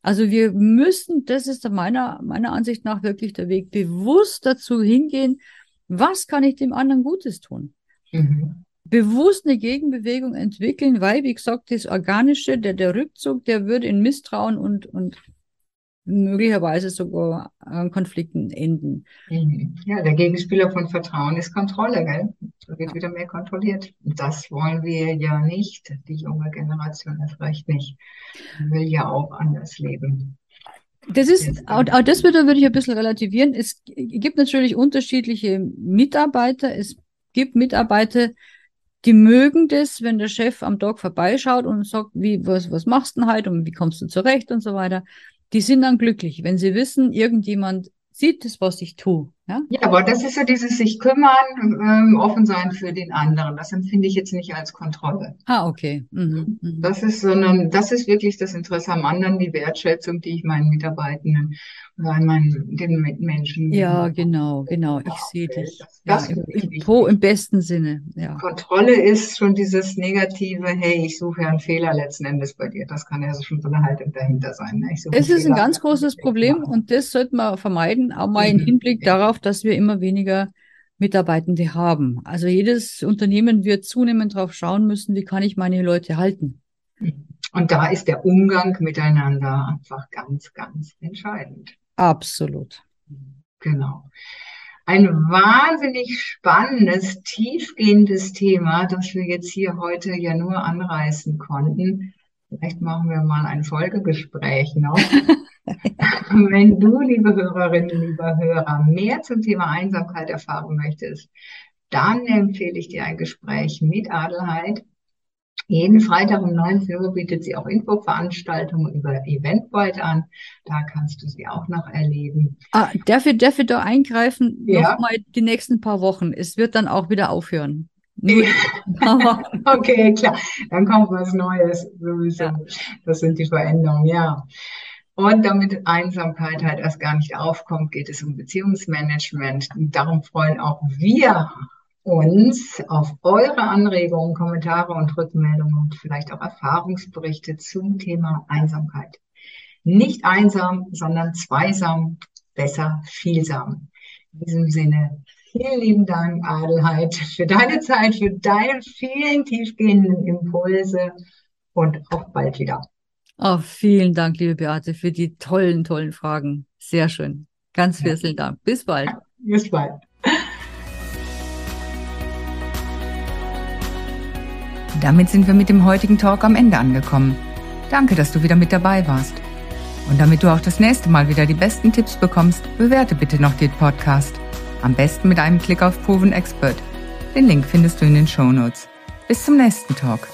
Also wir müssen, das ist meiner, meiner Ansicht nach wirklich der Weg, bewusst dazu hingehen, was kann ich dem anderen Gutes tun? Mhm. Bewusst eine Gegenbewegung entwickeln, weil, wie gesagt, das Organische, der, der Rückzug, der würde in Misstrauen und, und möglicherweise sogar an Konflikten enden. Mhm. Ja, der Gegenspieler von Vertrauen ist Kontrolle, gell? Da wird wieder mehr kontrolliert. Das wollen wir ja nicht. Die junge Generation erst recht nicht. Will ja auch anders leben. Das ist, auch, auch das würde, würde ich ein bisschen relativieren. Es gibt natürlich unterschiedliche Mitarbeiter. Es gibt Mitarbeiter, die mögen das, wenn der Chef am Tag vorbeischaut und sagt, wie, was, was machst du denn heute und wie kommst du zurecht und so weiter die sind dann glücklich, wenn sie wissen, irgendjemand sieht es, was ich tue. Ja? ja, aber das ist ja dieses sich kümmern, ähm, offen sein für den anderen. Das empfinde ich jetzt nicht als Kontrolle. Ah, okay. Mhm, mhm. Das ist, sondern das ist wirklich das Interesse am anderen, die Wertschätzung, die ich meinen Mitarbeitenden oder an meinen den Mitmenschen. Ja, genau, genau. Ich sehe dich. Das, das ja, im, im, im, besten Sinne. Ja. Kontrolle ist schon dieses negative, hey, ich suche ja einen Fehler letzten Endes bei dir. Das kann ja schon so eine Haltung dahinter sein. Ne? Es ist ein ganz großes Problem und das sollte man vermeiden, auch mal im mhm. Hinblick darauf, darauf, dass wir immer weniger Mitarbeitende haben. Also jedes Unternehmen wird zunehmend darauf schauen müssen, wie kann ich meine Leute halten. Und da ist der Umgang miteinander einfach ganz, ganz entscheidend. Absolut. Genau. Ein wahnsinnig spannendes, tiefgehendes Thema, das wir jetzt hier heute ja nur anreißen konnten. Vielleicht machen wir mal ein Folgegespräch noch. Wenn du, liebe Hörerinnen, lieber Hörer, mehr zum Thema Einsamkeit erfahren möchtest, dann empfehle ich dir ein Gespräch mit Adelheid. Jeden Freitag um 19 Uhr bietet sie auch Infoveranstaltungen über Eventbrite an. Da kannst du sie auch noch erleben. Ah, darf ich, da eingreifen? Ja. Nochmal die nächsten paar Wochen. Es wird dann auch wieder aufhören. okay, klar. Dann kommt was Neues sowieso. Ja. Das sind die Veränderungen, ja. Und damit Einsamkeit halt erst gar nicht aufkommt, geht es um Beziehungsmanagement. Und darum freuen auch wir uns auf eure Anregungen, Kommentare und Rückmeldungen und vielleicht auch Erfahrungsberichte zum Thema Einsamkeit. Nicht einsam, sondern zweisam, besser vielsam. In diesem Sinne, vielen lieben Dank, Adelheid, für deine Zeit, für deine vielen tiefgehenden Impulse und auf bald wieder. Oh, vielen Dank, liebe Beate, für die tollen, tollen Fragen. Sehr schön. Ganz vielen Dank. Bis bald. Bis bald. Damit sind wir mit dem heutigen Talk am Ende angekommen. Danke, dass du wieder mit dabei warst. Und damit du auch das nächste Mal wieder die besten Tipps bekommst, bewerte bitte noch den Podcast. Am besten mit einem Klick auf Proven Expert. Den Link findest du in den Show Notes. Bis zum nächsten Talk.